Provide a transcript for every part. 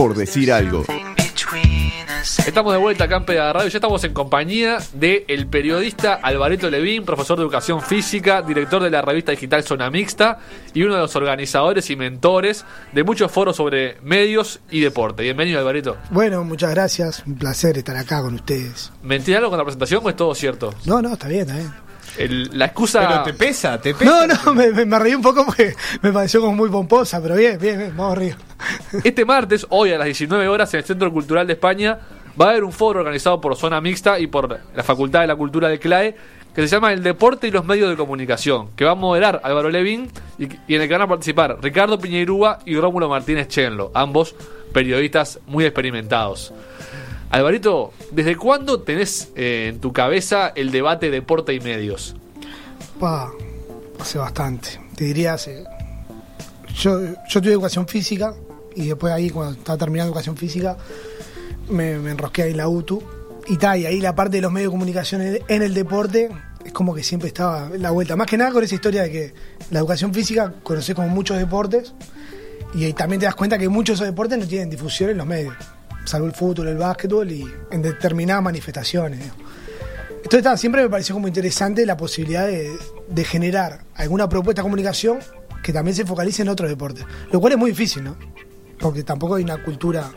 por decir algo. Estamos de vuelta acá en Pega Radio. Ya estamos en compañía del el periodista Alvareto Levín, profesor de educación física, director de la revista digital Zona Mixta y uno de los organizadores y mentores de muchos foros sobre medios y deporte. Bienvenido, Alvareto. Bueno, muchas gracias. Un placer estar acá con ustedes. ¿Mentí algo con la presentación o es todo cierto? No, no, está bien, está bien. El- la excusa. Pero te pesa, te pesa. No, no, me, me- me reí un poco porque me pareció como muy pomposa, pero bien, bien, bien, vamos arriba. Este martes, hoy a las 19 horas, en el Centro Cultural de España, va a haber un foro organizado por Zona Mixta y por la Facultad de la Cultura de CLAE que se llama El Deporte y los Medios de Comunicación, que va a moderar Álvaro Levín y, y en el que van a participar Ricardo Piñeirúa y Rómulo Martínez Chenlo, ambos periodistas muy experimentados. Alvarito, ¿desde cuándo tenés eh, en tu cabeza el debate deporte y medios? Pa, hace bastante. Te diría hace. Yo, yo tuve educación física y después ahí, cuando estaba terminando educación física, me, enrosqué ahí en la UTU. Y ta, y ahí la parte de los medios de comunicación en, el deporte es como que siempre estaba la vuelta. Más que nada con esa historia de que la educación física conoces como muchos deportes y ahí también te das cuenta que muchos de esos deportes no tienen difusión en los medios, salvo el fútbol, el básquetbol y en determinadas manifestaciones. ¿no? Entonces, siempre me pareció como interesante la posibilidad de, de generar alguna propuesta de comunicación que también se focalice en otros deportes. Lo cual es muy difícil, ¿no? Porque tampoco hay una cultura.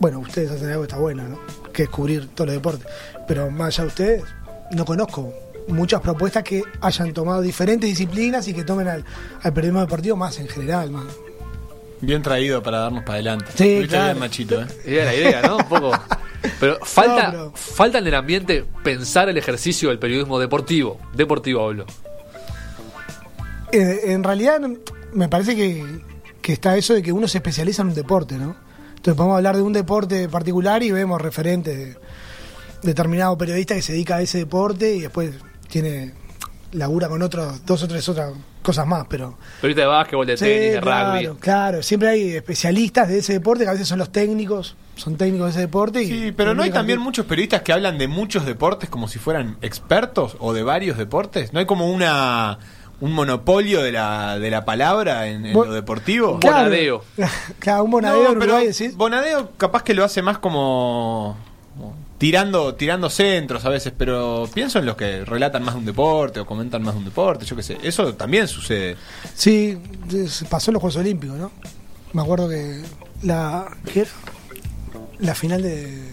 Bueno, ustedes hacen algo que está bueno, ¿no? Que es cubrir todos los deportes. Pero más allá de ustedes, no conozco muchas propuestas que hayan tomado diferentes disciplinas y que tomen al, al periodismo deportivo más en general. Más. Bien traído para darnos para adelante. Sí, claro. bien, machito, ¿eh? Era la idea, ¿no? Un poco. Pero falta, No, pero- falta en el ambiente pensar el ejercicio del periodismo deportivo. Deportivo hablo. Eh, en realidad, me parece que, que está eso de que uno se especializa en un deporte, ¿no? Entonces podemos hablar de un deporte particular y vemos referentes de determinado periodista que se dedica a ese deporte y después tiene labura con otros dos o tres otras cosas más, pero Periodista de básquetbol, de Sí, tenis, de claro, rugby. claro, siempre hay especialistas de ese deporte que a veces son los técnicos, son técnicos de ese deporte. Y Sí, pero no hay también muchos periodistas que hablan de muchos deportes como si fueran expertos o de varios deportes. ¿No hay como una un monopolio de la, de la palabra en, en Bo- lo deportivo? Claro. Bonadeo. Claro, un bonadeo No, en pero Uruguay, decís. Bonadeo capaz que lo hace más como tirando tirando centros a veces, pero pienso en los que relatan más de un deporte o comentan más de un deporte, yo qué sé. Eso también sucede. Sí, pasó en los Juegos Olímpicos, ¿no? Me acuerdo que la ¿qué era? la final de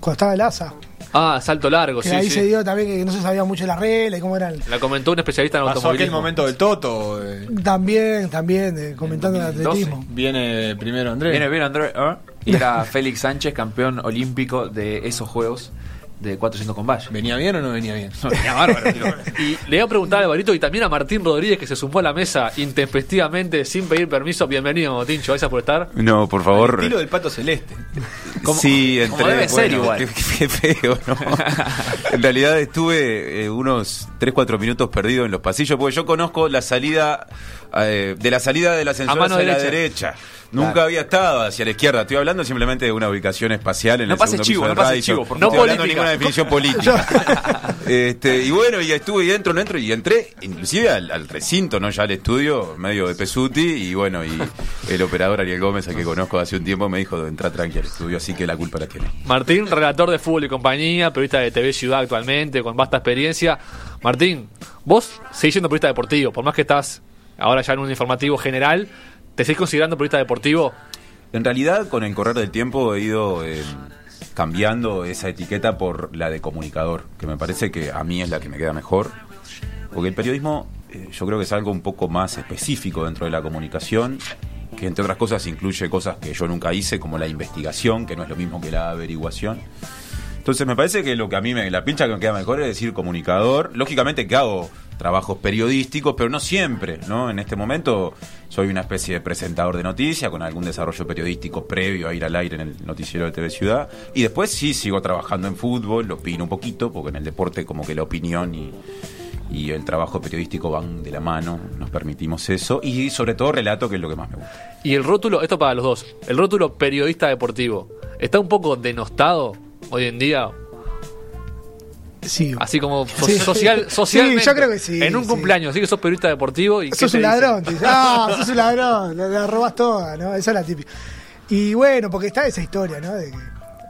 cuando estaba el ASA, Ah, salto largo, que sí, ahí sí. se dio también que no se sabía mucho las reglas y cómo eran. La comentó un especialista en Pasó aquel automovilismo. momento del Toto. eh, También, también eh, comentando el 2012. atletismo. Viene primero Andrés. Viene bien, André. ¿eh? Y era Félix Sánchez, campeón olímpico de esos juegos de 400 con valla. ¿Venía bien o no venía bien? No, venía bárbaro. Y le voy a preguntar a Alvarito y también a Martín Rodríguez que se sumó a la mesa intempestivamente sin pedir permiso. Bienvenido, Tincho, gracias por estar. No, por favor. Estilo del pato celeste. Como- sí, como entré, debe ser igual. Qué, qué feo, ¿no? en realidad estuve eh, unos 3-4 minutos perdido en los pasillos, porque yo conozco la salida eh, de la salida del ascensor A mano hacia la derecha. derecha. Nunca había estado hacia la izquierda. Estoy hablando simplemente de una ubicación espacial en No el pases segundo chivo, piso no del chivo, por no estoy hablando de ninguna definición política. este, y bueno, y estuve y entro, no entro, y entré inclusive al, al recinto, no ya al estudio, medio de Pesuti, y bueno, y el operador Ariel Gómez, al que conozco hace un tiempo, me dijo, entra tranqui al estudio, así que la culpa la tiene. Martín, relator de fútbol y compañía, periodista de TV Ciudad actualmente, con vasta experiencia. Martín, vos seguís siendo periodista deportivo, por más que estás ahora ya en un informativo general, ¿te seguís considerando periodista deportivo? En realidad, con el correr del tiempo he ido eh, cambiando esa etiqueta por la de comunicador, que me parece que a mí es la que me queda mejor. Porque el periodismo eh, yo creo que es algo un poco más específico dentro de la comunicación, que entre otras cosas incluye cosas que yo nunca hice, como la investigación, que no es lo mismo que la averiguación. Entonces me parece que lo que a mí me, la pincha que me queda mejor es decir comunicador. Lógicamente que hago trabajos periodísticos, pero no siempre, ¿no? En este momento soy una especie de presentador de noticias con algún desarrollo periodístico previo a ir al aire en el noticiero de TV Ciudad. Y después sí sigo trabajando en fútbol, lo opino un poquito, porque en el deporte como que la opinión y, y el trabajo periodístico van de la mano, nos permitimos eso. Y sobre todo relato, que es lo que más me gusta. Y el rótulo, esto para los dos, el rótulo periodista deportivo, ¿está un poco denostado hoy en día? Sí. Así como so- Sí. social, Sí, socialmente. yo creo que sí, En un cumpleaños, así que sos periodista deportivo y ¿qué Sos un ladrón, dice, ah, sos un ladrón, la, la robas toda, ¿no? Esa es la típica. Y bueno, porque está esa historia, ¿no? De que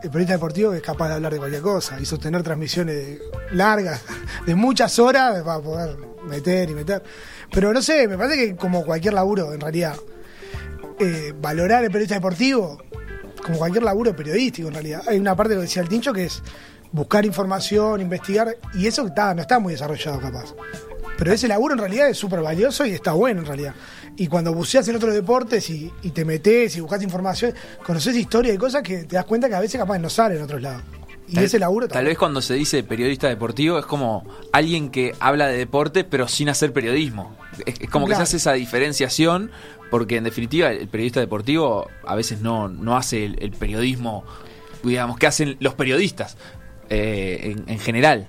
el periodista deportivo es capaz de hablar de cualquier cosa y sostener transmisiones de- largas, de muchas horas, para poder meter y meter. Pero no sé, me parece que como cualquier laburo, en realidad, eh, valorar el periodista deportivo, como cualquier laburo periodístico, en realidad. Hay una parte que decía el Tincho que es buscar información, investigar, y eso está, no está muy desarrollado capaz. Pero ese laburo en realidad es súper valioso y está bueno en realidad. Y cuando buceas en otros deportes y, y te metes y buscas información, conoces historia y cosas que te das cuenta que a veces capaz no salen en otros lados. Y Tal- ese laburo Tal vez cuando se dice periodista deportivo es como alguien que habla de deporte pero sin hacer periodismo. Es, es como que se hace esa diferenciación porque en definitiva el periodista deportivo a veces no, no hace el, el periodismo, digamos, que hacen los periodistas eh, en, en general.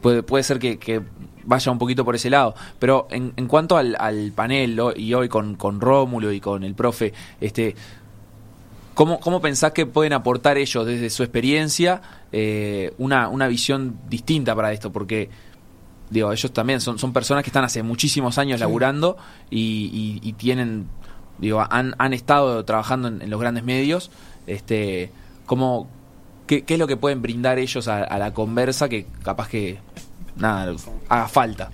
Puede, puede ser que, que vaya un poquito por ese lado. Pero en, en cuanto al, al panel lo- y hoy con, con Rómulo y con el profe, este, ¿Cómo, ¿Cómo pensás que pueden aportar ellos desde su experiencia eh, una, una visión distinta para esto? Porque, digo, ellos también son, son personas que están hace muchísimos años laburando y, y- y tienen, digo, han, han estado trabajando en, en los grandes medios. Este, ¿cómo, qué, qué es lo que pueden brindar ellos a, la conversa que capaz que, nada, haga falta?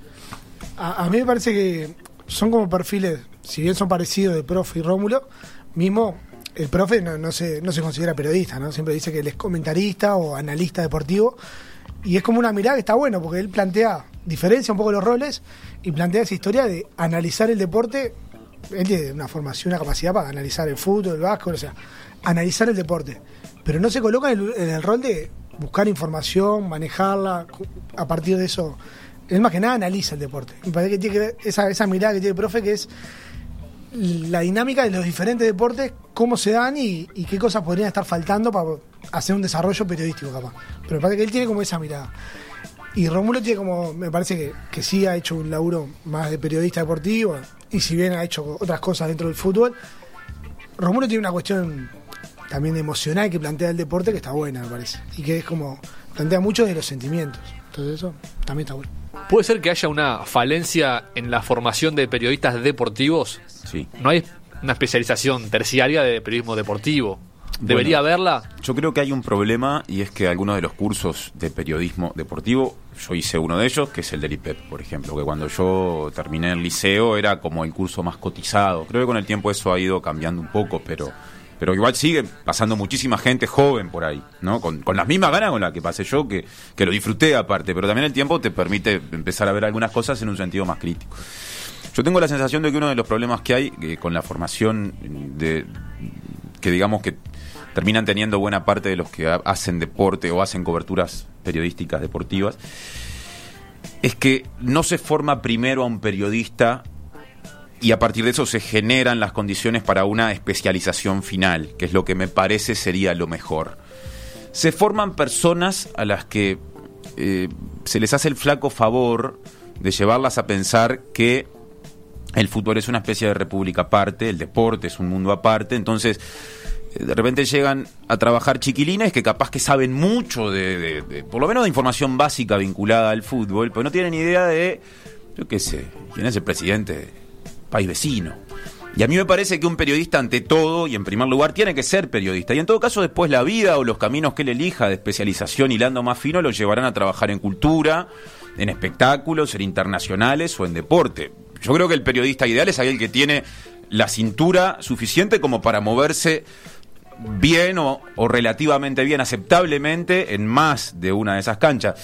A, a mí me parece que son como perfiles, si bien son parecidos de profe y Rómulo, mismo el profe no, no se, no se considera periodista, ¿no? Siempre dice que él es comentarista o analista deportivo. Y es como una mirada que está bueno, porque él plantea, diferencia un poco los roles y plantea esa historia de analizar el deporte. Él tiene una formación, una capacidad para analizar el fútbol, el básquetbol, o sea, analizar el deporte. Pero no se coloca en el, rol de buscar información, manejarla, a partir de eso. Él más que nada analiza el deporte. Me parece que tiene que ver esa, esa mirada que tiene el profe, que es la dinámica de los diferentes deportes, cómo se dan y, qué cosas podrían estar faltando para hacer un desarrollo periodístico capaz. Pero me parece que él tiene como esa mirada. Y Rómulo tiene como, me parece que, que sí ha hecho un laburo más de periodista deportivo, y si bien ha hecho otras cosas dentro del fútbol, Rómulo tiene una cuestión también emocional que plantea el deporte que está buena, me parece. Y que es como, plantea mucho de los sentimientos. Entonces eso también está bueno. ¿Puede ser que haya una falencia en la formación de periodistas deportivos? Sí. No hay una especialización terciaria de periodismo deportivo. ¿Debería Bueno. haberla? Yo creo que hay un problema y es que algunos de los cursos de periodismo deportivo, yo hice uno de ellos, que es el del IPEP, por ejemplo, que cuando yo terminé el liceo era como el curso más cotizado. Creo que con el tiempo eso ha ido cambiando un poco, pero pero igual sigue pasando muchísima gente joven por ahí, ¿no? Con, las mismas ganas con las que pasé yo, que, que lo disfruté aparte, pero también el tiempo te permite empezar a ver algunas cosas en un sentido más crítico. Yo tengo la sensación de que uno de los problemas que hay eh, con la formación de que digamos que terminan teniendo buena parte de los que ha- hacen deporte o hacen coberturas periodísticas deportivas es que no se forma primero a un periodista y a partir de eso se generan las condiciones para una especialización final, que es lo que me parece sería lo mejor. Se forman personas a las que eh, se les hace el flaco favor de llevarlas a pensar que el fútbol es una especie de república aparte, el deporte es un mundo aparte, entonces eh, de repente llegan a trabajar chiquilines que capaz que saben mucho de, de- de- por lo menos de información básica vinculada al fútbol, pero no tienen idea de, yo qué sé, quién es el presidente país vecino. Y a mí me parece que un periodista ante todo y en primer lugar tiene que ser periodista. Y en todo caso después la vida o los caminos que él elija de especialización hilando más fino lo llevarán a trabajar en cultura, en espectáculos, en internacionales o en deporte. Yo creo que el periodista ideal es aquel que tiene la cintura suficiente como para moverse bien o, o relativamente bien, aceptablemente, en más de una de esas canchas.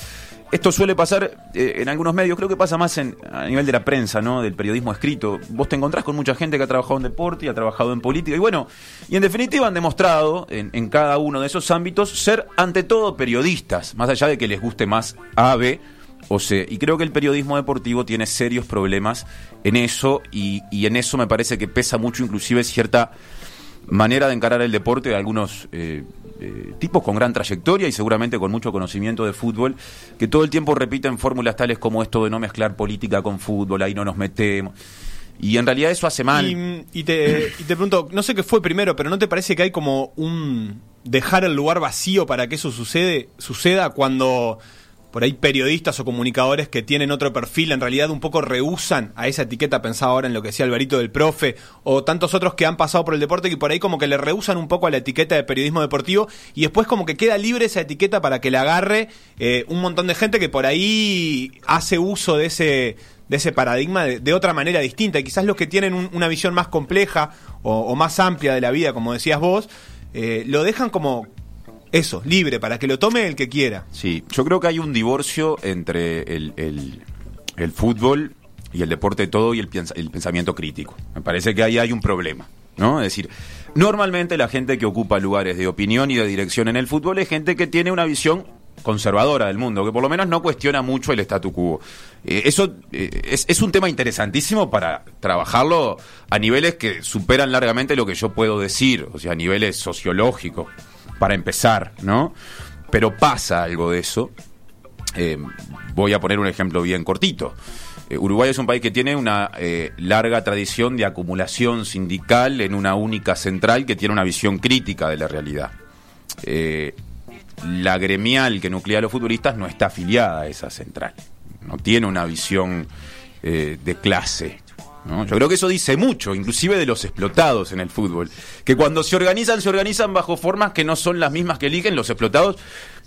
Esto suele pasar eh, en algunos medios, creo que pasa más en, a nivel de la prensa, ¿no? Del periodismo escrito. Vos te encontrás con mucha gente que ha trabajado en deporte y ha trabajado en política. Y bueno, y en definitiva han demostrado en, cada uno de esos ámbitos ser ante todo periodistas, más allá de que les guste más A, B o C. Y creo que el periodismo deportivo tiene serios problemas en eso y, y en eso me parece que pesa mucho inclusive cierta manera de encarar el deporte de algunos eh, eh, tipos con gran trayectoria y seguramente con mucho conocimiento de fútbol, que todo el tiempo repiten fórmulas tales como esto de no mezclar política con fútbol, ahí no nos metemos. Y en realidad eso hace mal. Y, y te, pregunto, no sé qué fue primero, pero ¿no te parece que hay como un dejar el lugar vacío para que eso sucede, suceda cuando por ahí periodistas o comunicadores que tienen otro perfil, en realidad un poco rehusan a esa etiqueta, pensaba ahora en lo que decía Alvarito del profe, o tantos otros que han pasado por el deporte que por ahí como que le rehusan un poco a la etiqueta de periodismo deportivo y después como que queda libre esa etiqueta para que la agarre eh, un montón de gente que por ahí hace uso de ese de ese paradigma de, otra manera distinta. Y quizás los que tienen un- una visión más compleja o, o más amplia de la vida, como decías vos, eh, lo dejan como eso, libre, para que lo tome el que quiera. Sí, yo creo que hay un divorcio entre el, el- fútbol y el deporte todo y el, el pensamiento crítico. Me parece que ahí hay un problema, ¿no? Es decir, normalmente la gente que ocupa lugares de opinión y de dirección en el fútbol es gente que tiene una visión conservadora del mundo, que por lo menos no cuestiona mucho el statu quo. Eh, eso eh, es, es un tema interesantísimo para trabajarlo a niveles que superan largamente lo que yo puedo decir, o sea, a niveles sociológicos, para empezar, ¿no? Pero pasa algo de eso. Eh, voy a poner un ejemplo bien cortito. Eh, Uruguay es un país que tiene una eh, larga tradición de acumulación sindical en una única central que tiene una visión crítica de la realidad. La gremial que nuclea a los futbolistas no está afiliada a esa central. No tiene una visión de clase. ¿No? Yo creo que eso dice mucho, inclusive de los explotados en el fútbol. Que cuando se organizan, se organizan bajo formas que no son las mismas que eligen los explotados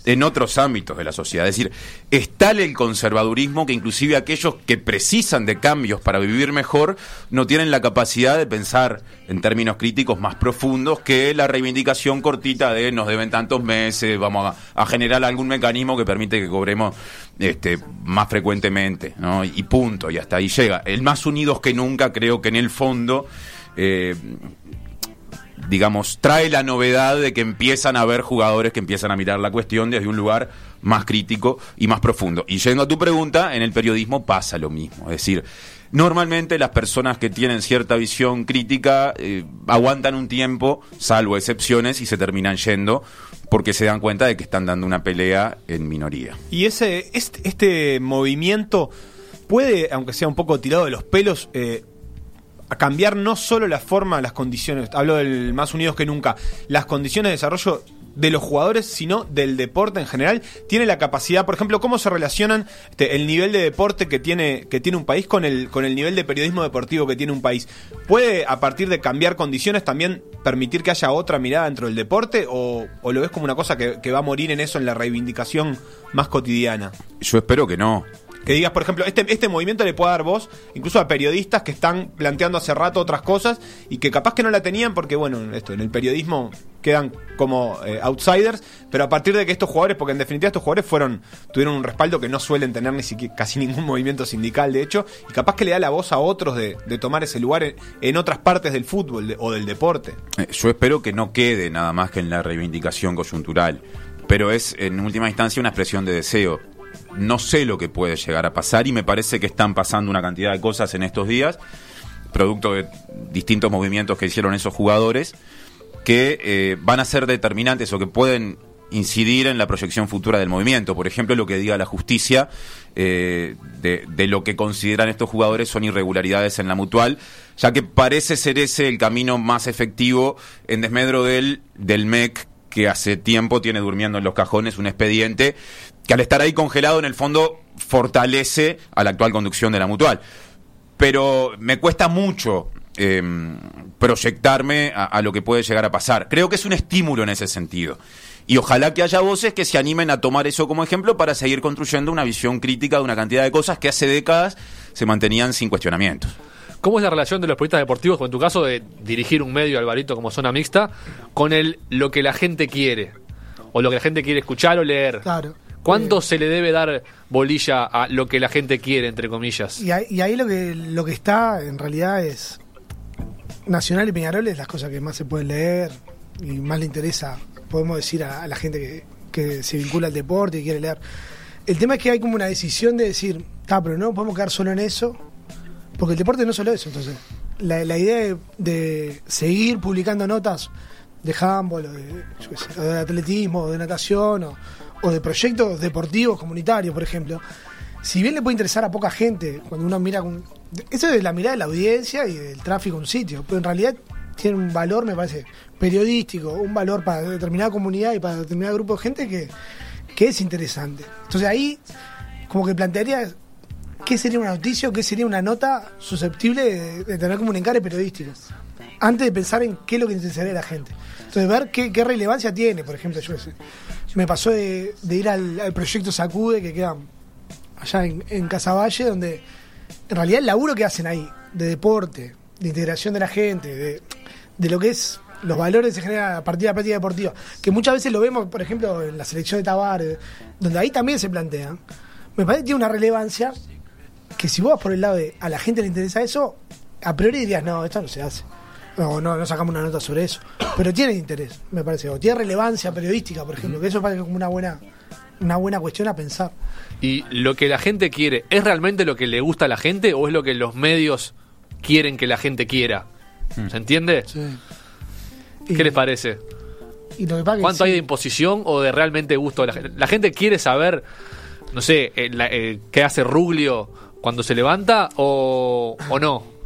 en otros ámbitos de la sociedad. Es decir, es tal el conservadurismo que inclusive aquellos que precisan de cambios para vivir mejor no tienen la capacidad de pensar en términos críticos más profundos que la reivindicación cortita de nos deben tantos meses, vamos a, generar algún mecanismo que permite que cobremos este, más frecuentemente, ¿no? Y punto, y hasta ahí llega. El más unidos que nunca, creo que en el fondo... eh, digamos, trae la novedad de que empiezan a haber jugadores que empiezan a mirar la cuestión desde un lugar más crítico y más profundo. Y yendo a tu pregunta, en el periodismo pasa lo mismo. Es decir, normalmente las personas que tienen cierta visión crítica eh, aguantan un tiempo, salvo excepciones, y se terminan yendo porque se dan cuenta de que están dando una pelea en minoría. Y ese este, este movimiento puede, aunque sea un poco tirado de los pelos, eh, a cambiar no solo la forma, las condiciones, hablo del más unidos que nunca, las condiciones de desarrollo de los jugadores, sino del deporte en general. Tiene la capacidad, por ejemplo, cómo se relacionan este, el nivel de deporte que tiene, que tiene un país con el, con el nivel de periodismo deportivo que tiene un país. ¿Puede, a partir de cambiar condiciones, también permitir que haya otra mirada dentro del deporte? ¿O, o lo ves como una cosa que, que va a morir en eso, en la reivindicación más cotidiana? Yo espero que no. Que digas, por ejemplo, este, este movimiento le puede dar voz incluso a periodistas que están planteando hace rato otras cosas y que capaz que no la tenían porque, bueno, esto en el periodismo quedan como eh, outsiders, pero a partir de que estos jugadores, porque en definitiva estos jugadores fueron tuvieron un respaldo que no suelen tener ni casi ningún movimiento sindical, de hecho, y capaz que le da la voz a otros de, tomar ese lugar en, otras partes del fútbol o del deporte. Eh, Yo espero que no quede nada más que en la reivindicación coyuntural, pero es en última instancia una expresión de deseo. No sé lo que puede llegar a pasar y me parece que están pasando una cantidad de cosas en estos días, producto de distintos movimientos que hicieron esos jugadores, que eh, van a ser determinantes o que pueden incidir en la proyección futura del movimiento. Por ejemplo, lo que diga la justicia eh, de, de lo que consideran estos jugadores son irregularidades en la mutual, ya que parece ser ese el camino más efectivo en desmedro del, del MEC que hace tiempo tiene durmiendo en los cajones un expediente que al estar ahí congelado en el fondo fortalece a la actual conducción de la mutual. Pero me cuesta mucho eh, proyectarme a, a lo que puede llegar a pasar. Creo que es un estímulo en ese sentido. Y ojalá que haya voces que se animen a tomar eso como ejemplo para seguir construyendo una visión crítica de una cantidad de cosas que hace décadas se mantenían sin cuestionamientos. ¿Cómo es la relación de los periodistas deportivos, como en tu caso de dirigir un medio, Alvarito, como zona mixta, con el lo que la gente quiere? O lo que la gente quiere escuchar o leer. Claro. ¿Cuánto Eh, se le debe dar bolilla a lo que la gente quiere, entre comillas? Y ahí, y ahí lo que lo que está en realidad es Nacional y Peñarol es las cosas que más se pueden leer y más le interesa, podemos decir, a, a la gente que, que se vincula al deporte y quiere leer. El tema es que hay como una decisión de decir, está, pero no podemos quedar solo en eso, porque el deporte no es solo eso. Entonces, la, la idea de, de seguir publicando notas de handball o de, yo qué sé, o de atletismo o de natación o, o de proyectos deportivos comunitarios, por ejemplo, si bien le puede interesar a poca gente, cuando uno mira con... Eso es la mirada de la audiencia y del tráfico de un sitio, pero en realidad tiene un valor, me parece, periodístico, un valor para determinada comunidad y para determinado grupo de gente que, que es interesante. Entonces ahí, como que plantearía qué sería una noticia o qué sería una nota susceptible de, tener como un encare periodístico. Antes de pensar en qué es lo que interesaría a la gente. Entonces, ver qué, qué relevancia tiene, por ejemplo, yo sé. Me pasó de, de ir al, al proyecto Sacude, que queda allá en, en Casaballe, donde en realidad el laburo que hacen ahí, de deporte, de integración de la gente, de, lo que es los valores que se generan a partir de la práctica deportiva, que muchas veces lo vemos, por ejemplo, en la selección de Tabar, donde ahí también se plantean, me parece que tiene una relevancia que si vos vas por el lado de a la gente le interesa eso, a priori dirías, no, esto no se hace. No, no, no sacamos una nota sobre eso. Pero tiene interés, me parece. O tiene relevancia periodística, por ejemplo, que eso parece como una buena, una buena cuestión a pensar. ¿Y lo que la gente quiere es realmente lo que le gusta a la gente o es lo que los medios quieren que la gente quiera? ¿Se entiende? Sí. ¿Qué les parece? Y lo que pasa que ¿Cuánto sí, hay de imposición o de realmente gusto la gente? ¿La gente quiere saber, no sé, eh, la- eh, qué hace Ruglio cuando se levanta o, o no?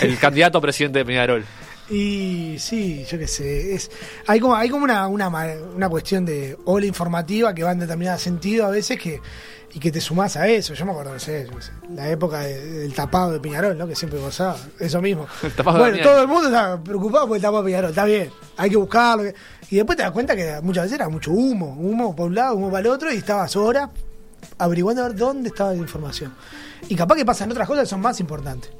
El candidato a presidente de Peñarol. Y sí, yo qué sé. Es, hay como, hay como una, una, una cuestión de ola informativa que va en determinado sentido a veces que y que te sumás a eso. Yo me acuerdo, no sé, la época de- del tapado de Piñarol, ¿no? Que siempre gozaba, eso mismo. El tapado de bueno, todo el mundo estaba preocupado por el tapado de Piñarol, está bien, hay que buscarlo. Y después te das cuenta que muchas veces era mucho humo, humo por un lado, humo para el otro, y estabas horas averiguando a ver dónde estaba la información. Y capaz que pasan otras cosas que son más importantes.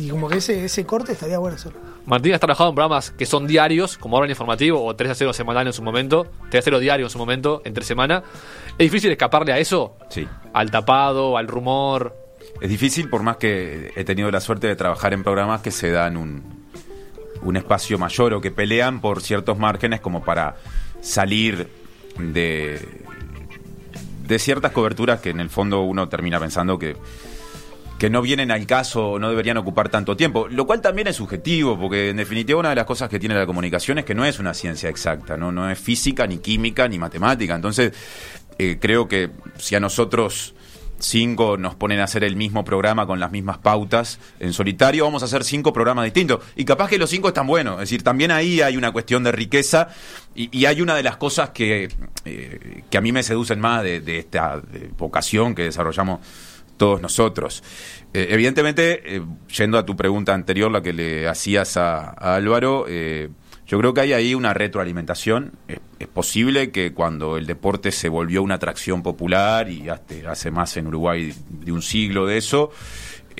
Y como que ese, ese corte estaría bueno hacerlo. Martín ha trabajado en programas que son diarios, como ahora en informativo, o 3 a 0 semanal en su momento, 3 a 0 diario en su momento, entre semana. ¿Es difícil escaparle a eso? Sí. Al tapado, al rumor. Es difícil por más que he tenido la suerte de trabajar en programas que se dan un, un espacio mayor o que pelean por ciertos márgenes como para salir de, de ciertas coberturas que en el fondo uno termina pensando que, que no vienen al caso no deberían ocupar tanto tiempo, lo cual también es subjetivo, porque en definitiva una de las cosas que tiene la comunicación es que no es una ciencia exacta, no, no es física, ni química, ni matemática. Entonces, eh, creo que si a nosotros cinco nos ponen a hacer el mismo programa con las mismas pautas en solitario, vamos a hacer cinco programas distintos. Y capaz que los cinco están buenos. Es decir, también ahí hay una cuestión de riqueza y, y hay una de las cosas que, eh, que a mí me seducen más de, esta vocación que desarrollamos todos nosotros. Eh, evidentemente, eh, yendo a tu pregunta anterior, la que le hacías a, Álvaro, eh, yo creo que hay ahí una retroalimentación. Es, es posible que cuando el deporte se volvió una atracción popular y hace, hace más en Uruguay de un siglo de eso,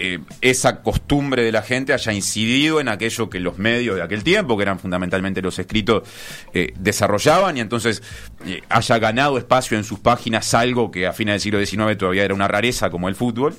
eh, esa costumbre de la gente haya incidido en aquello que los medios de aquel tiempo, que eran fundamentalmente los escritos, eh, desarrollaban y entonces eh, haya ganado espacio en sus páginas algo que a fines del siglo XIX todavía era una rareza como el fútbol.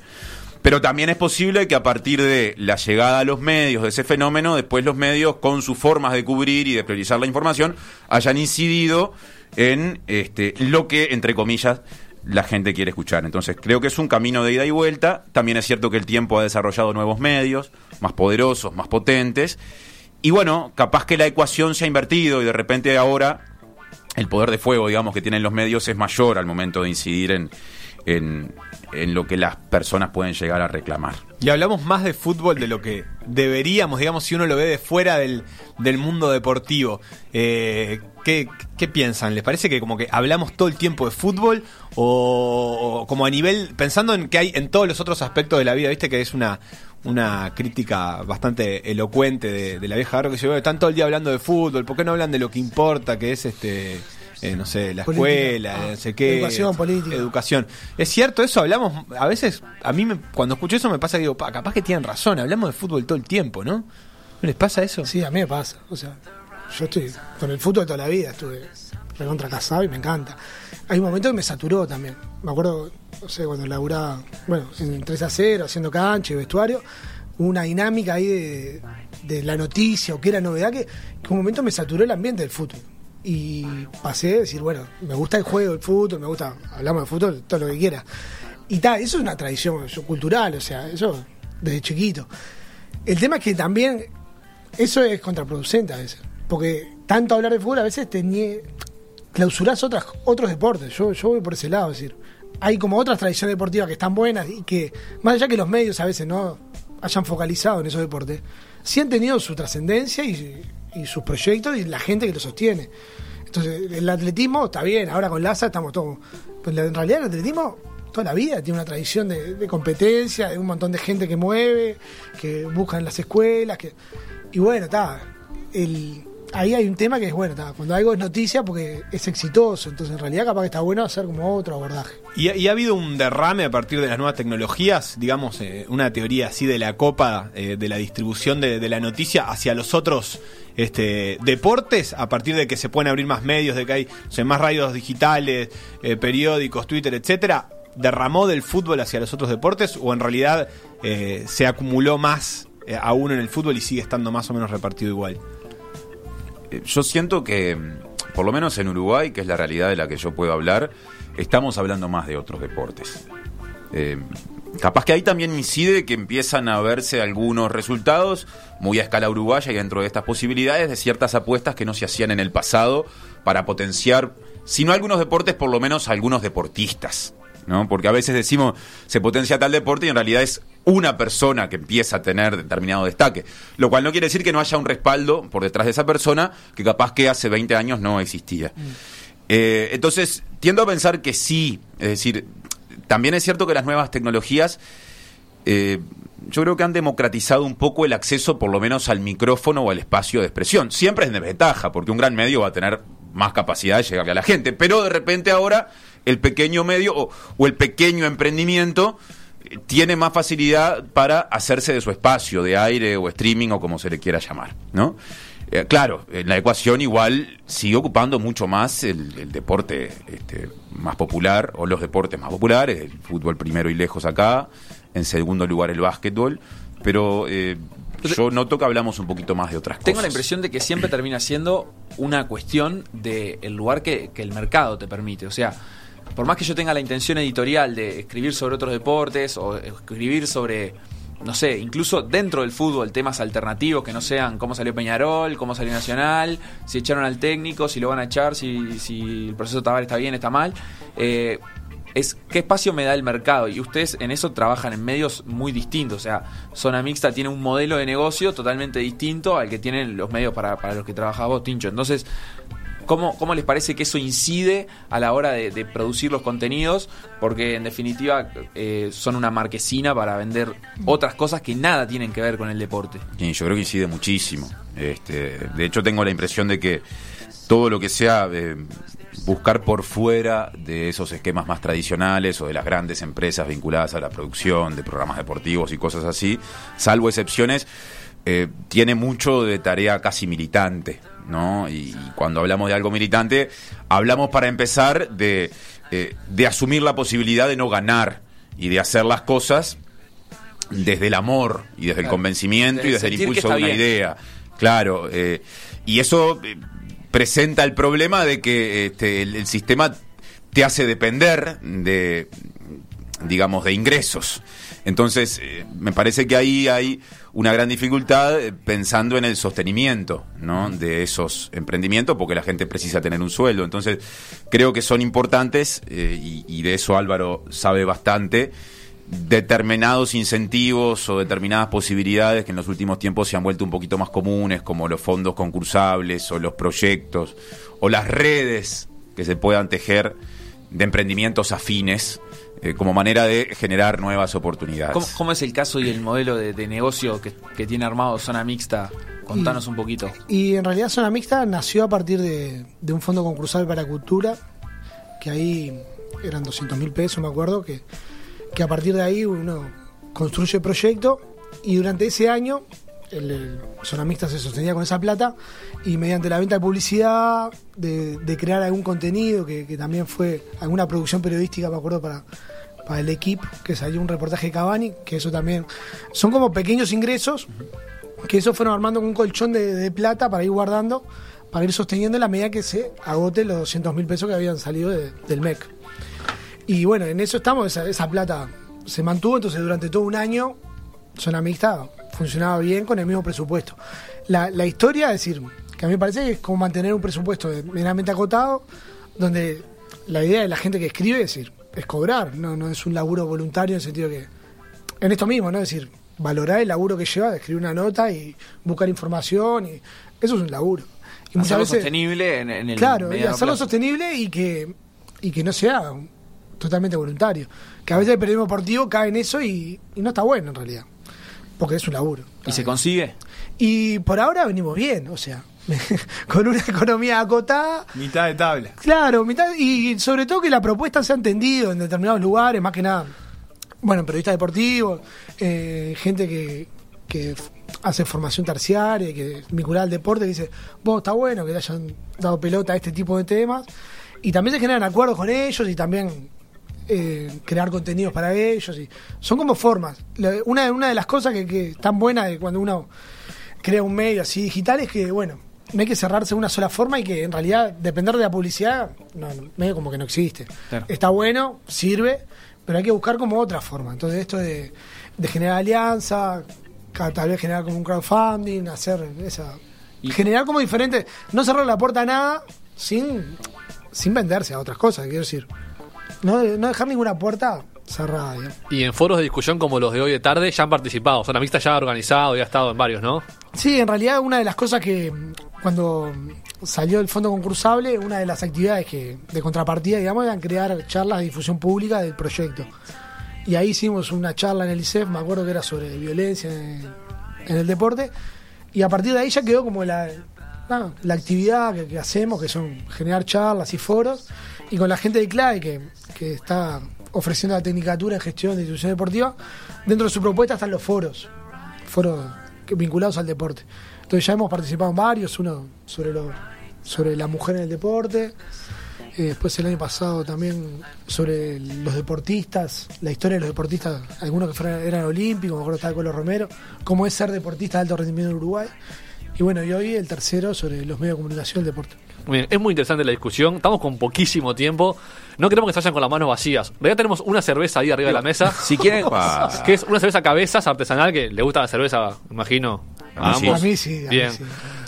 Pero también es posible que a partir de la llegada a los medios de ese fenómeno, después los medios, con sus formas de cubrir y de priorizar la información, hayan incidido en este, lo que, entre comillas, la gente quiere escuchar. Entonces, creo que es un camino de ida y vuelta. También es cierto que el tiempo ha desarrollado nuevos medios, más poderosos, más potentes. Y bueno, capaz que la ecuación se ha invertido y de repente ahora el poder de fuego, digamos, que tienen los medios es mayor al momento de incidir en, en, en lo que las personas pueden llegar a reclamar. Y hablamos más de fútbol de lo que deberíamos, digamos, si uno lo ve de fuera del, del mundo deportivo. Eh, ¿qué, qué piensan? ¿Les parece que como que hablamos todo el tiempo de fútbol? O, como a nivel, pensando en que hay en todos los otros aspectos de la vida, viste que es una, una crítica bastante elocuente de, de la vieja garra que se ve, están todo el día hablando de fútbol, ¿por qué no hablan de lo que importa, que es este... eh, no sé, la Política. escuela, Ah, no sé qué. educación, política. Educación. Es cierto eso, hablamos, a veces, a mí me- cuando escucho eso me pasa que digo, pa, capaz que tienen razón, hablamos de fútbol todo el tiempo, ¿no? ¿No les pasa eso? Sí, a mí me pasa. O sea, yo estoy con el fútbol toda la vida, estuve recontra casado y me encanta. Hay un momento que me saturó también. Me acuerdo, no sé, cuando laburaba, bueno, en 3 a 0, haciendo cancha y vestuario, hubo una dinámica ahí de, la noticia o que era novedad que, que un momento me saturó el ambiente del fútbol. Y pasé a decir, bueno, me gusta el juego, el fútbol, me gusta, hablamos de fútbol, todo lo que quiera. Y tal, eso es una tradición eso, cultural, o sea, eso desde chiquito. El tema es que también eso es contraproducente a veces. Porque tanto hablar de fútbol a veces te nie- clausurás otras, otros deportes. Yo, yo voy por ese lado, es decir, hay como otras tradiciones deportivas que están buenas y que, más allá que los medios a veces no hayan focalizado en esos deportes, sí han tenido su trascendencia y, y sus proyectos y la gente que los sostiene. Entonces, el atletismo está bien, ahora con Laza estamos todos. Pero en realidad el atletismo toda la vida tiene una tradición de, de competencia, de un montón de gente que mueve, que busca en las escuelas, que y bueno, está. El, ahí hay un tema que es bueno, cuando algo es noticia porque es exitoso, entonces en realidad capaz que está bueno hacer como otro abordaje. ¿Y, ha habido un derrame a partir de las nuevas tecnologías? Digamos, eh, una teoría así de la copa, eh, de la distribución de, la noticia hacia los otros este, deportes, a partir de que se pueden abrir más medios, de que hay más radios digitales, eh, periódicos, Twitter, etcétera. ¿Derramó del fútbol hacia los otros deportes o en realidad se acumuló más eh, aún en el fútbol y sigue estando más o menos repartido igual? Yo siento que, mm, por lo menos en Uruguay, que es la realidad de la que yo puedo hablar, estamos hablando más de otros deportes. Eh, capaz que ahí también incide que empiezan a verse algunos resultados muy a escala uruguaya y dentro de estas posibilidades de ciertas apuestas que no se hacían en el pasado para potenciar, si no algunos deportes, por lo menos algunos deportistas. ¿no? Porque a veces decimos se potencia tal deporte y en realidad es una persona que empieza a tener determinado destaque. Lo cual no quiere decir que no haya un respaldo por detrás de esa persona que capaz que hace 20 años no existía. Eh, entonces, tiendo a pensar que sí. Es decir, también es cierto que las nuevas tecnologías eh, yo creo que han democratizado un poco el acceso por lo menos al micrófono o al espacio de expresión. Siempre es en desventaja, porque un gran medio va a tener más capacidad de llegarle a la gente, pero de repente ahora el pequeño medio o, o el pequeño emprendimiento tiene más facilidad para hacerse de su espacio de aire o streaming o como se le quiera llamar, ¿no? Eh, claro, en la ecuación igual sigue ocupando mucho más el, el deporte este, más popular o los deportes más populares, el fútbol primero y lejos acá, en segundo lugar el básquetbol, pero eh, yo noto que hablamos un poquito más de otras cosas. Tengo la impresión de que siempre termina siendo una cuestión del lugar que, que el mercado te permite. O sea, por más que yo tenga la intención editorial de escribir sobre otros deportes o escribir sobre, no sé, incluso dentro del fútbol, temas alternativos que no sean cómo salió Peñarol, cómo salió Nacional, si echaron al técnico, si lo van a echar, si, si el proceso Tabar está bien, está mal. Eh, es qué espacio me da el mercado y ustedes en eso trabajan en medios muy distintos, o sea, Zona Mixta tiene un modelo de negocio totalmente distinto al que tienen los medios para, para los que trabajas vos, Tincho. Entonces, ¿cómo, ¿cómo les parece que eso incide a la hora de, producir los contenidos? Porque en definitiva eh, son una marquesina para vender otras cosas que nada tienen que ver con el deporte. Sí, yo creo que incide muchísimo. Este, de hecho, tengo la impresión de que todo lo que sea eh, buscar por fuera de esos esquemas más tradicionales o de las grandes empresas vinculadas a la producción de programas deportivos y cosas así, salvo excepciones, eh, tiene mucho de tarea casi militante, ¿no? Y, cuando hablamos de algo militante, hablamos para empezar de, eh, de asumir la posibilidad de no ganar y de hacer las cosas desde el amor y desde el convencimiento y Desde el impulso de una bien. idea. Claro, eh, y eso eh, presenta el problema de que este, el, el sistema te hace depender de, digamos, de ingresos. Entonces, eh, me parece que ahí hay una gran dificultad eh, pensando en el sostenimiento ¿no? de esos emprendimientos, porque la gente precisa tener un sueldo. Entonces, creo que son importantes, eh, y, y de eso Álvaro sabe bastante, determinados incentivos o determinadas posibilidades que en los últimos tiempos se han vuelto un poquito más comunes, como los fondos concursables o los proyectos o las redes que se puedan tejer de emprendimientos afines eh, como manera de generar nuevas oportunidades. ¿Cómo, cómo es el caso y el modelo de, de negocio que, que tiene armado Zona Mixta? Contanos un poquito. Y en realidad Zona Mixta nació a partir de, de un fondo concursal para cultura, que ahí eran 200 mil pesos, me acuerdo, que, que a partir de ahí uno construye el proyecto y durante ese año el, el Zona Mixta se sostenía con esa plata y mediante la venta de publicidad, de, de crear algún contenido, que, que también fue alguna producción periodística, me acuerdo, para, para el equipo, que salió un reportaje de Cavani, que eso también son como pequeños ingresos que eso fueron armando con un colchón de, plata para ir guardando, para ir sosteniendo en la medida que se agote los 200 mil pesos que habían salido de- del MEC. Y bueno, en eso estamos, esa, esa plata se mantuvo, entonces durante todo un año Zona Mixta funcionaba bien con el mismo presupuesto. La, la historia, es decir, que a mí me parece que es como mantener un presupuesto meramente acotado, donde la idea de la gente que escribe es decir, es cobrar, no, no es un laburo voluntario en el sentido que en esto mismo, ¿no? Es decir, valorar el laburo que lleva de escribir una nota y buscar información y eso es un laburo. Y muchas Hacerlo veces, sostenible en, en el claro, y hacerlo plazo. sostenible y que, y que no sea totalmente voluntario. Que a veces el periodismo deportivo cae en eso y, y no está bueno en realidad. Porque es un laburo. ¿Y se consigue? Y por ahora venimos bien, o sea, con una economía acotada. Mitad de tabla. Claro, mitad, y sobre todo que la propuesta se ha entendido en determinados lugares, más que nada. Bueno, periodistas deportivos, eh, gente que, que hace formación terciaria, que vinculada al deporte, que dice, vos está bueno que le hayan dado pelota a este tipo de temas. Y también se generan acuerdos con ellos y también eh, crear contenidos para ellos. y Son como formas. Una, una de las cosas que, que están buenas de cuando uno crea un medio así digital es que, bueno, no hay que cerrarse en una sola forma y que en realidad depender de la publicidad, no, medio como que no existe. Claro. Está bueno, sirve, pero hay que buscar como otra forma. Entonces esto de, de generar alianza, tal vez generar como un crowdfunding, hacer esa... Y- generar como diferente, no cerrar la puerta a nada sin, sin venderse a otras cosas, quiero decir. No, no dejar ninguna puerta cerrada. Y en foros de discusión como los de hoy de tarde ya han participado. Zona Mixta ya ha organizado y ha estado en varios, ¿no? Sí, en realidad una de las cosas que cuando salió el fondo concursable, una de las actividades que de contrapartida, digamos, eran crear charlas de difusión pública del proyecto. Y ahí hicimos una charla en el ICEF, me acuerdo que era sobre violencia en, el deporte, y a partir de ahí ya quedó como la, la actividad que, hacemos, que son generar charlas y foros, y con la gente de CLAE que, que está ofreciendo la tecnicatura en gestión de instituciones deportivas, dentro de su propuesta están los foros, foros vinculados al deporte. Entonces ya hemos participado en varios, uno sobre lo, sobre la mujer en el deporte, eh, después el año pasado también sobre los deportistas, la historia de los deportistas, algunos que fueron, eran olímpicos, me acuerdo estaba Colo Romero, cómo es ser deportista de alto rendimiento en Uruguay. Y bueno, y hoy el tercero sobre los medios de comunicación del deporte. Muy bien, es muy interesante la discusión. Estamos con poquísimo tiempo. No queremos que se vayan con las manos vacías. Ya tenemos una cerveza ahí arriba de la mesa. Si quieren, que es una cerveza cabezas artesanal que le gusta la cerveza, imagino. A mí sí. A mí sí, a mí Bien. sí.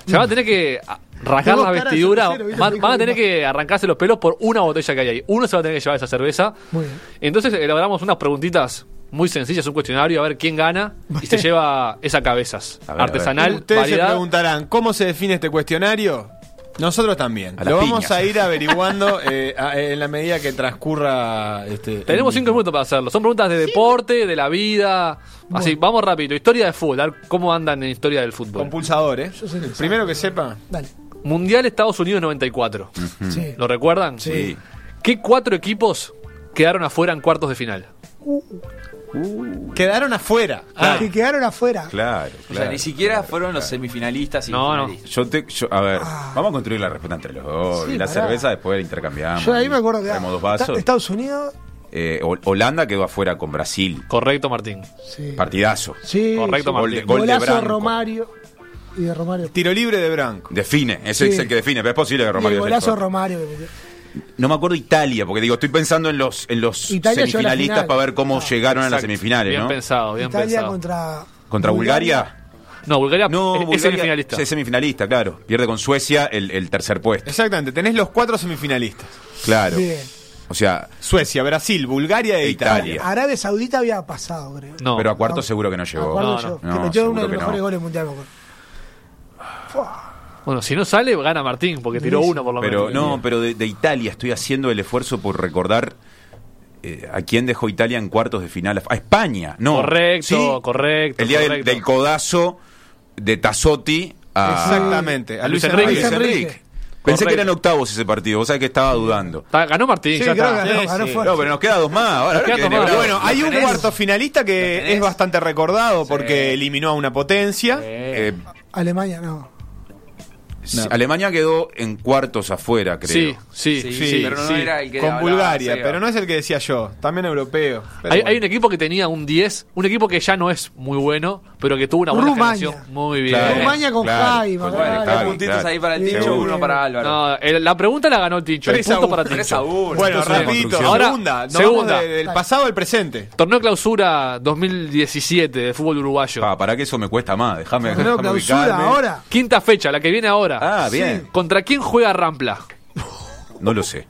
Se van a tener que rasgar Tengo la cara de vestidura. cervecero, ¿viste? Van, a tener que arrancarse los pelos por una botella que hay ahí. Uno se va a tener que llevar esa cerveza. Muy bien. Entonces elaboramos unas preguntitas muy sencillas, un cuestionario, a ver quién gana y se lleva esa cabezas ver, artesanal, Ustedes se variedad. preguntarán, ¿cómo se define este cuestionario? Nosotros también. A Lo vamos piña. a ir averiguando eh, a- en la medida que transcurra este. Tenemos el cinco minutos para hacerlo. Son preguntas de deporte, de la vida. Así, vamos rápido. Historia de fútbol. A ver cómo andan en historia del fútbol. Con pulsador, ¿eh? Yo soy El el primero que sepa. Dale. Mundial Estados Unidos 94. Sí. ¿Lo recuerdan? Sí. ¿Qué cuatro equipos quedaron afuera en cuartos de final? Quedaron afuera. Ah, Que quedaron afuera. Claro, o sea, ni siquiera fueron los semifinalistas y No, no. Yo te, yo- a ver, vamos a construir la respuesta entre los dos. Ah. Sí, y la pará. cerveza después la intercambiamos. Yo ahí me acuerdo que dos vasos. Estados Unidos. Eh, Hol- Holanda quedó afuera con Brasil. Correcto, Martín. Sí. Partidazo. Sí, Correcto, sí. Martín. gol de de. Romario. Y de Romario. Tiro libre de Branco. Define, ese Sí. es el que define, pero es posible que Y el Romario golazo de. Romario. No me acuerdo Italia, porque digo, estoy pensando en los, en los Italia a semifinalistas final. para ver cómo Ah. llegaron a las semifinales, Bien ¿no? pensado, bien Italia pensado. contra. ¿Contra Bulgaria? No, Bulgaria, No, es- semifinalista. Es semifinalista, claro. Pierde con Suecia el, el tercer puesto. Exactamente, tenés los cuatro semifinalistas. Claro. Bien. O sea, Suecia, Brasil, Bulgaria e E Italia. Italia. Arabia Saudita había pasado, creo. No. pero a cuarto No. seguro que no llegó. Acuerdo No, no. que metió uno de los mejores no. goles mundiales. Bueno, si no sale, gana Martín, porque tiró uno por lo Pero menos. no, pero de, de Italia estoy haciendo el esfuerzo por recordar eh, a quién dejó Italia en cuartos de final. A España, no. Correcto, ¿Sí? correcto. El día del, correcto. del codazo de Tazotti a Exactamente, a a Luis Enrique. Luis Enrique. Pensé Correcto. que eran octavos ese partido, vos sabés que estaba dudando. Está- ganó Martín, Sí, ya está. ganó, Sí, ganó sí. fuerte. No, pero nos queda dos más. Ahora, queda que dos más. Bueno, hay ¿Lo un tenés? cuarto finalista ¿Lo que es bastante recordado porque eliminó a una potencia. Eh, Alemania, no. Alemania quedó en cuartos afuera, creo. Sí, sí, Sí, sí, pero no sí. era el que Con hablaba Bulgaria, pero no es el que decía yo, también europeo. Hay, bueno. hay un equipo que tenía un 10, un equipo que ya no es muy bueno, pero que tuvo una buena Rumania. generación. Muy bien. Claro. Rumania con claro. Bueno, Claro, tres puntitos claro. ahí para el bien. uno para Álvaro. No, el- la pregunta la ganó el. El Tres a punto uno, para tres Tincho. a uno. Bueno. Ahora, segunda. Nos segunda. vamos de- del pasado al presente. Torneo clausura 2017 de fútbol uruguayo. Pa, para que eso me cuesta más. Déjame, Torneo clausura ubicarme. ahora. Quinta fecha, la que viene ahora. Ah, bien. ¿Contra quién juega Rampla? No lo sé.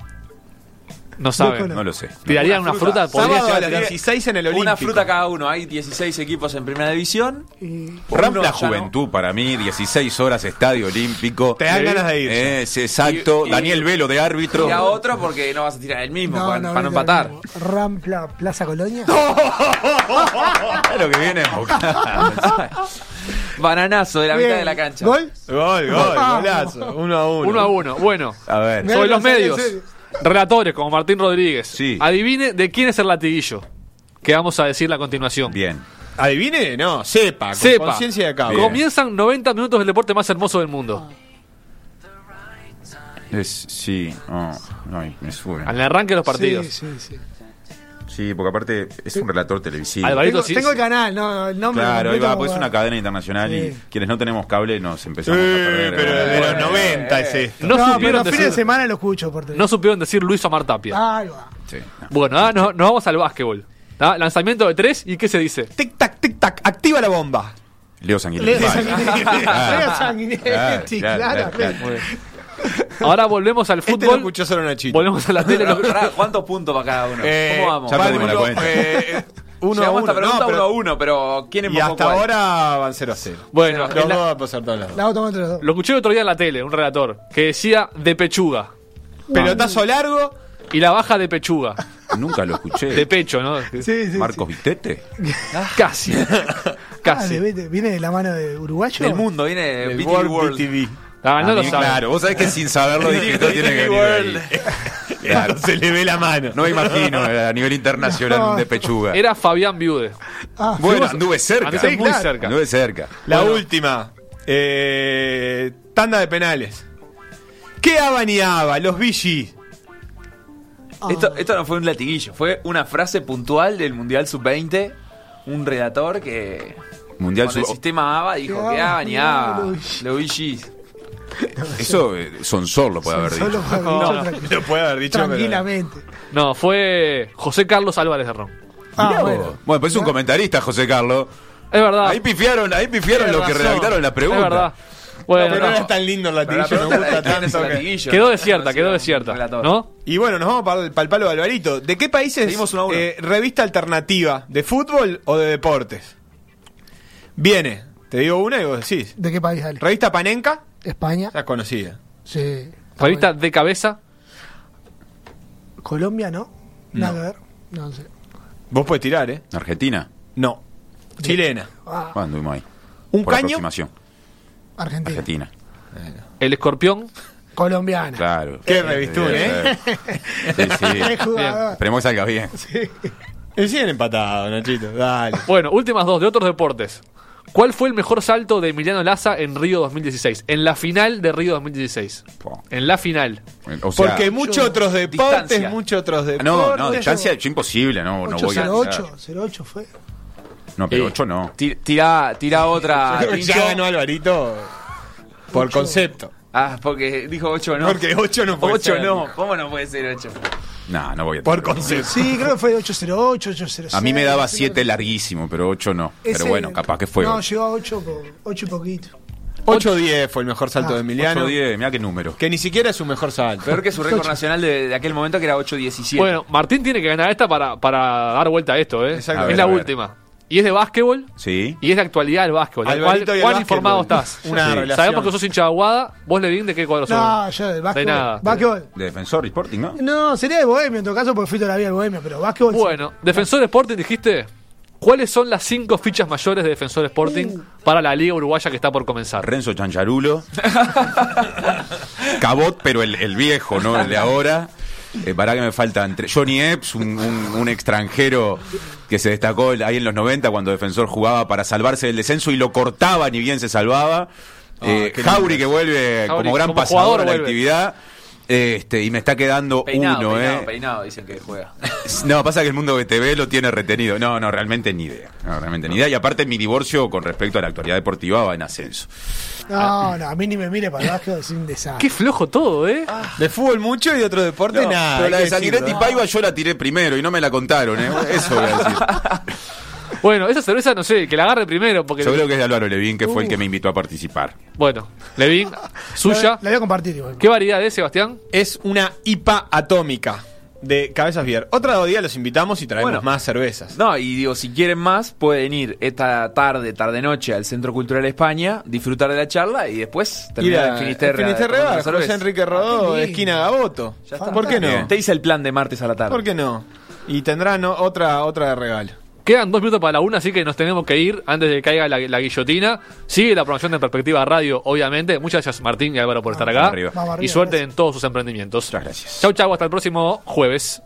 No saben. No No lo sé. ¿Tirarían una fruta? ¿Podría Sábado llegar a las tirar? 16 en el Olímpico. Una fruta cada uno. Hay 16 equipos en primera división. Y Ram Uno la ya no. juventud para mí, 16 horas estadio olímpico. Te dan Sí. ganas de ir. Eh, es exacto. Y- y- Daniel Velo de árbitro. Y a otro porque no vas a tirar el mismo para, para no ahorita empatar. Rampla, Plaza Colonia. Es lo que viene. Bananazo de la Bien. mitad de la cancha. ¿Gol? Gol, gol, golazo. Uno a uno. Uno a uno. Bueno, A ver. Sobre los medios. Relatores como Martín Rodríguez. Sí. Adivine de quién es el latiguillo. Que vamos a decir a continuación. Bien. ¿Adivine? No, sepa. Con Sepa. conciencia de cabo. Bien. Comienzan 90 minutos del deporte más hermoso del mundo. Es, sí. No, no, me sube. Al arranque de los partidos. Sí, sí, sí. Sí, porque aparte es un relator televisivo. Alvarito Tengo, sí. tengo el canal, no, el nombre. Claro, ahí va, no pues es una cadena internacional y Sí. quienes no tenemos cable nos empezamos Eh, a perder. pero de los Bueno, 90 es esto. No, No, pero fines de decir, semana lo escucho por no supieron decir Luis Omar Tapia. Ahí va. sí, no. Bueno, ahora nos, nos vamos al básquetbol. ¿tá? Lanzamiento de tres y ¿qué se dice? Tic tac, tic tac, activa la bomba. Leo Sanguinetti. Leo. Sanguinetti. Claro. Leo Sanguinetti, Claro, claro, claro. Ahora volvemos al Este lo fútbol. escuchó solo Nachito. volvemos a la tele. Pará, ¿Cuántos puntos para cada uno? Eh, ¿Cómo vamos? ya perdimos la uno, cuenta. eh, uno a Llegamos a uno. esta pregunta No, uno pero- a uno, pero ¿quién y empujó hasta cuál? ahora van 0 a 0. Bueno, Los la- van a pasar todos los dos. La vamos tomando entre los dos. lo escuché el otro día en la tele, un relator, que decía de pechuga. Pelotazo largo. Y la baja de pechuga. Nunca lo escuché. De pecho, ¿no? Sí, sí, Marcos Vitete. Casi. Ah, Casi. de- vete, ¿Viene de la mano de uruguayo? Del mundo, viene de BTV World. BTV. Ah, no A lo mí, sabe. Claro, vos sabés que sin saberlo esto tiene que venir ahí. Claro. Se le ve la mano. No me imagino eh, a nivel internacional No. un de pechuga. Era Fabián Viude. Ah, bueno, anduve cerca. Anduviste Sí, muy claro. cerca. Anduve cerca. La Bueno. última. Eh, tanda de penales. ¿Qué abaneaba los VG? ah, Esto, esto no fue un latiguillo, fue una frase puntual del Mundial Sub-20. Un redactor que Mundial con el sub- sistema ABA dijo Que ABA ni ABA. Los VGs. Eso eh, Sonsor lo puede haber Solo dicho. puede haber dicho No, tranqui- Lo puede haber dicho, pero- tranquilamente. No, fue José Carlos Álvarez de Ron. Ah, Mirá bueno. vos. Bueno, pues es un comentarista, José Carlos. Es verdad. Ahí pifiaron, ahí pifiaron Tiene lo que razón. redactaron la es pregunta. verdad. Bueno, Pero no no. era tan lindo el la latiguillo, me pregunta gusta era, ¿quién es tanto el que- latiguillo? Quedó No desierta, quedó un desierta. relator. ¿No? Y bueno, nos vamos para el, para el palo de Alvarito. ¿De qué países Seguimos uno a uno. eh, revista alternativa? ¿De fútbol o de deportes? Viene, te digo una y vos decís. ¿De qué país, dale? Revista Panenka, España. es conocida. Sí. bueno. de cabeza. Colombia, ¿no? Nada que ver. No sé. Vos podés tirar, ¿eh? Argentina. No. Chilena. Ah, Bueno, anduvimos ahí. ¿Un Por caño? aproximación. Argentina. Argentina. El escorpión. Colombiana. Claro. Qué revistún, ¿eh? Sí, sí. Esperemos que salga bien. Eh, Siguen empatados, Nachito. Dale. Bueno, últimas dos de otros deportes. ¿Cuál fue el mejor salto de Emiliano Laza en Río 2016? En la final de Río 2016. Po. En la final. O sea, Porque muchos otros deportes, muchos otros deportes. no, no, distancia es imposible, no, no voy a 808, 08 fue. No, pero Sí. 8 no. Ti- Tira, tira otra. Ya ganó Alvarito por concepto. Ah, porque dijo 8 no. Porque 8 no puede 8 ser. no. ¿Cómo no puede ser 8? No, no voy a Por tener- concepto. Sí, creo que fue 808, 806. A mí me daba 806. 7 larguísimo, pero 8 no. Pero Ese- bueno, capaz que fue. No, 8. llegó a 8, 8 y poquito. 8-10 fue el mejor salto Ah, de Emiliano. 10, mira qué número. Que ni siquiera es su mejor salto. Peor que su récord nacional de, de aquel momento que era 8-17. Bueno, Martín tiene que ganar esta para, para dar vuelta a esto, ¿eh? Exacto. A Es ver, la a ver. última. Y es de básquetbol Sí. y es de actualidad del básquetbol. ¿Cuál, Alvarito el ¿Cuán básquetbol. informado estás? Una Sí. relación. Sabemos que sos hincha de Aguada. ¿Vos, Levin, de qué cuadro sos? No, yo del básquetbol. De nada. Básquetbol. De defensor Sporting, ¿no? No, sería de Bohemio en todo caso porque fui toda la vida de Bohemio, pero básquetbol. sí. Bueno, Defensor Sporting dijiste. ¿Cuáles son las cinco fichas mayores de Defensor Sporting Uh. para la liga uruguaya que está por comenzar? Renzo Chancharulo. Cabot, pero el, el viejo, ¿no? El de ahora. Eh, para que me faltan tres. Johnny Epps, un, un- un extranjero que se destacó ahí en los 90 cuando Defensor jugaba para salvarse del descenso y lo cortaba ni bien se salvaba. Eh, qué Jauri que vuelve Jauri, como gran como pasador a la vuelve. actividad. Este, y me está quedando peinado, uno, peinado, ¿eh? peinado, dicen que juega. No, pasa que el mundo BTV lo tiene retenido. No, no, realmente ni idea. No, realmente ni idea. Y aparte mi divorcio con respecto a la actualidad deportiva va en ascenso. No, no, a mí ni me mire para el básquetbol, es un desastre. Qué flojo todo, ¿eh? De fútbol mucho y de otro deporte No, nada. pero la de Sanguinetti. Paiva yo la tiré primero y no me la contaron, ¿eh? Eso voy a decir. Bueno, esa cerveza no sé, que la agarre primero porque... Yo creo que es de Álvaro Levín, que fue el Uh. que me invitó a participar. Bueno, Levin, suya. La voy a compartir igual. ¿Qué variedad es, Sebastián? Es una IPA atómica. de Cabezas Bier. Otro día los invitamos y traemos Bueno. más cervezas. No, y digo, si quieren más, pueden ir esta tarde, tarde-noche al Centro Cultural España, disfrutar de la charla y después Ir terminar a en Finisterre. Finisterre Bar. José Enrique Rodó, Ah, qué esquina Gaboto. Ya está. ¿Por qué no? Bien. Te hice el plan de martes a la tarde. ¿Por qué no? Y tendrán otra, otra de regalo. Quedan dos minutos para la una, así que nos tenemos que ir antes de que caiga la, la guillotina. Sigue la promoción de Perspectiva Radio, obviamente. Muchas gracias, Martín y Álvaro, por estar acá. arriba. Y suerte gracias. en todos sus emprendimientos. Muchas gracias. Chau, chau, hasta el próximo jueves.